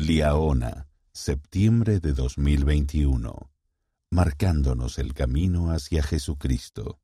Liaona, septiembre de 2021. Marcándonos el camino hacia Jesucristo.